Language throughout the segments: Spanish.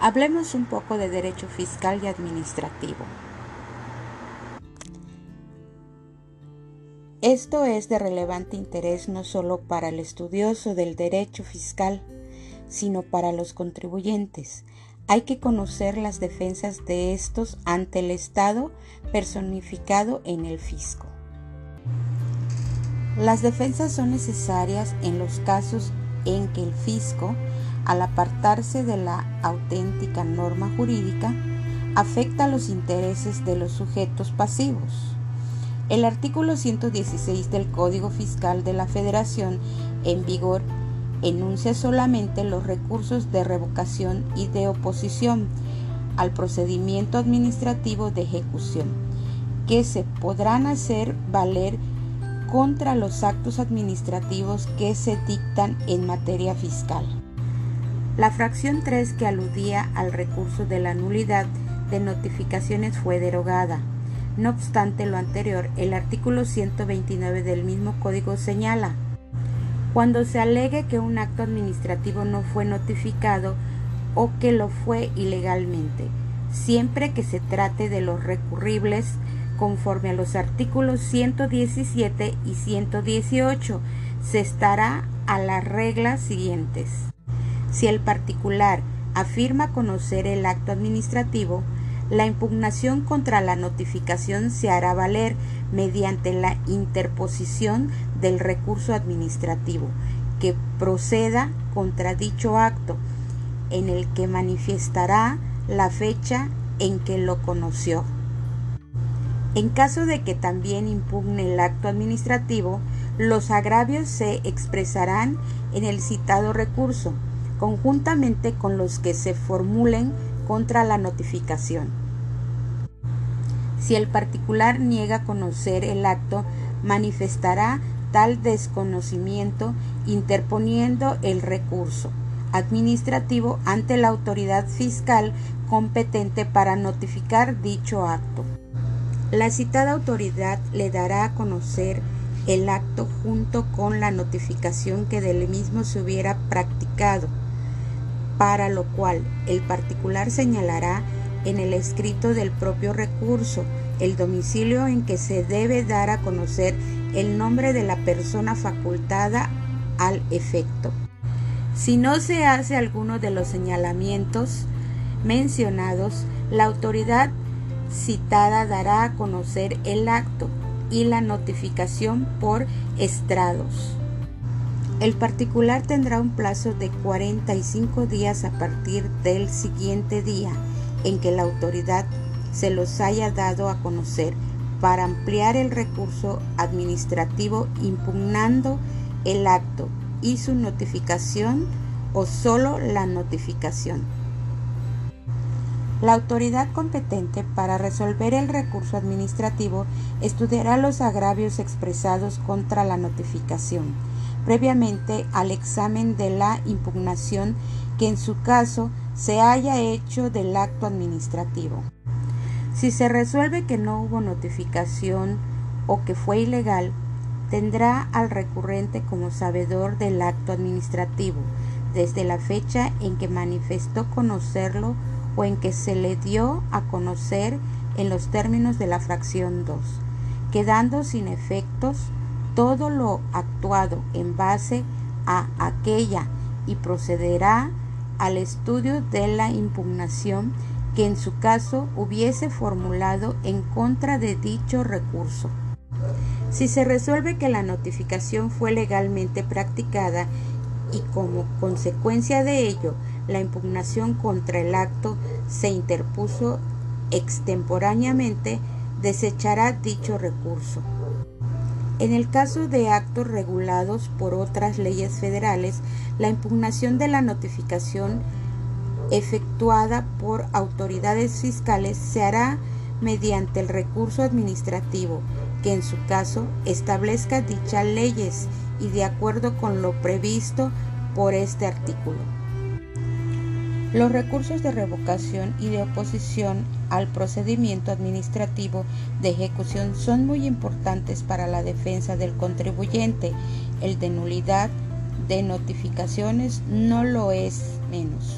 Hablemos un poco de derecho fiscal y administrativo. Esto es de relevante interés no solo para el estudioso del derecho fiscal, sino para los contribuyentes. Hay que conocer las defensas de estos ante el Estado personificado en el fisco. Las defensas son necesarias en los casos en que el fisco, al apartarse de la auténtica norma jurídica, afecta los intereses de los sujetos pasivos. El artículo 116 del Código Fiscal de la Federación en vigor enuncia solamente los recursos de revocación y de oposición al procedimiento administrativo de ejecución, que se podrán hacer valer contra los actos administrativos que se dictan en materia fiscal. La fracción 3 que aludía al recurso de la nulidad de notificaciones fue derogada. No obstante lo anterior, el artículo 129 del mismo código señala, cuando se alegue que un acto administrativo no fue notificado o que lo fue ilegalmente, siempre que se trate de los recurribles conforme a los artículos 117 y 118, se estará a las reglas siguientes. Si el particular afirma conocer el acto administrativo, la impugnación contra la notificación se hará valer mediante la interposición del recurso administrativo que proceda contra dicho acto, en el que manifestará la fecha en que lo conoció. En caso de que también impugne el acto administrativo, los agravios se expresarán en el citado recurso, conjuntamente con los que se formulen contra la notificación. Si el particular niega conocer el acto, manifestará tal desconocimiento interponiendo el recurso administrativo ante la autoridad fiscal competente para notificar dicho acto. La citada autoridad le dará a conocer el acto junto con la notificación que del mismo se hubiera practicado, para lo cual el particular señalará en el escrito del propio recurso el domicilio en que se debe dar a conocer el nombre de la persona facultada al efecto. Si no se hace alguno de los señalamientos mencionados, la autoridad citada dará a conocer el acto y la notificación por estrados. El particular tendrá un plazo de 45 días a partir del siguiente día en que la autoridad se los haya dado a conocer para ampliar el recurso administrativo impugnando el acto y su notificación o solo la notificación. La autoridad competente para resolver el recurso administrativo estudiará los agravios expresados contra la notificación, previamente al examen de la impugnación que en su caso se haya hecho del acto administrativo. Si se resuelve que no hubo notificación o que fue ilegal, tendrá al recurrente como sabedor del acto administrativo desde la fecha en que manifestó conocerlo o en que se le dio a conocer en los términos de la fracción 2, quedando sin efectos todo lo actuado en base a aquella y procederá al estudio de la impugnación que en su caso hubiese formulado en contra de dicho recurso. Si se resuelve que la notificación fue legalmente practicada y como consecuencia de ello la impugnación contra el acto se interpuso extemporáneamente, desechará dicho recurso. En el caso de actos regulados por otras leyes federales, la impugnación de la notificación efectuada por autoridades fiscales se hará mediante el recurso administrativo, que en su caso establezca dichas leyes y de acuerdo con lo previsto por este artículo. Los recursos de revocación y de oposición al procedimiento administrativo de ejecución son muy importantes para la defensa del contribuyente. El de nulidad de notificaciones no lo es menos.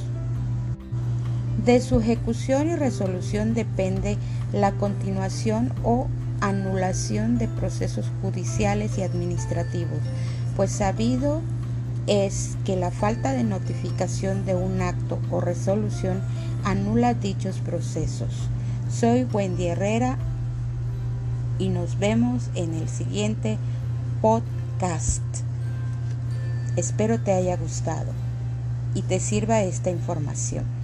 De su ejecución y resolución depende la continuación o anulación de procesos judiciales y administrativos, pues sabido es que la falta de notificación de un acto o resolución anula dichos procesos. Soy Wendy Herrera y nos vemos en el siguiente podcast. Espero te haya gustado y te sirva esta información.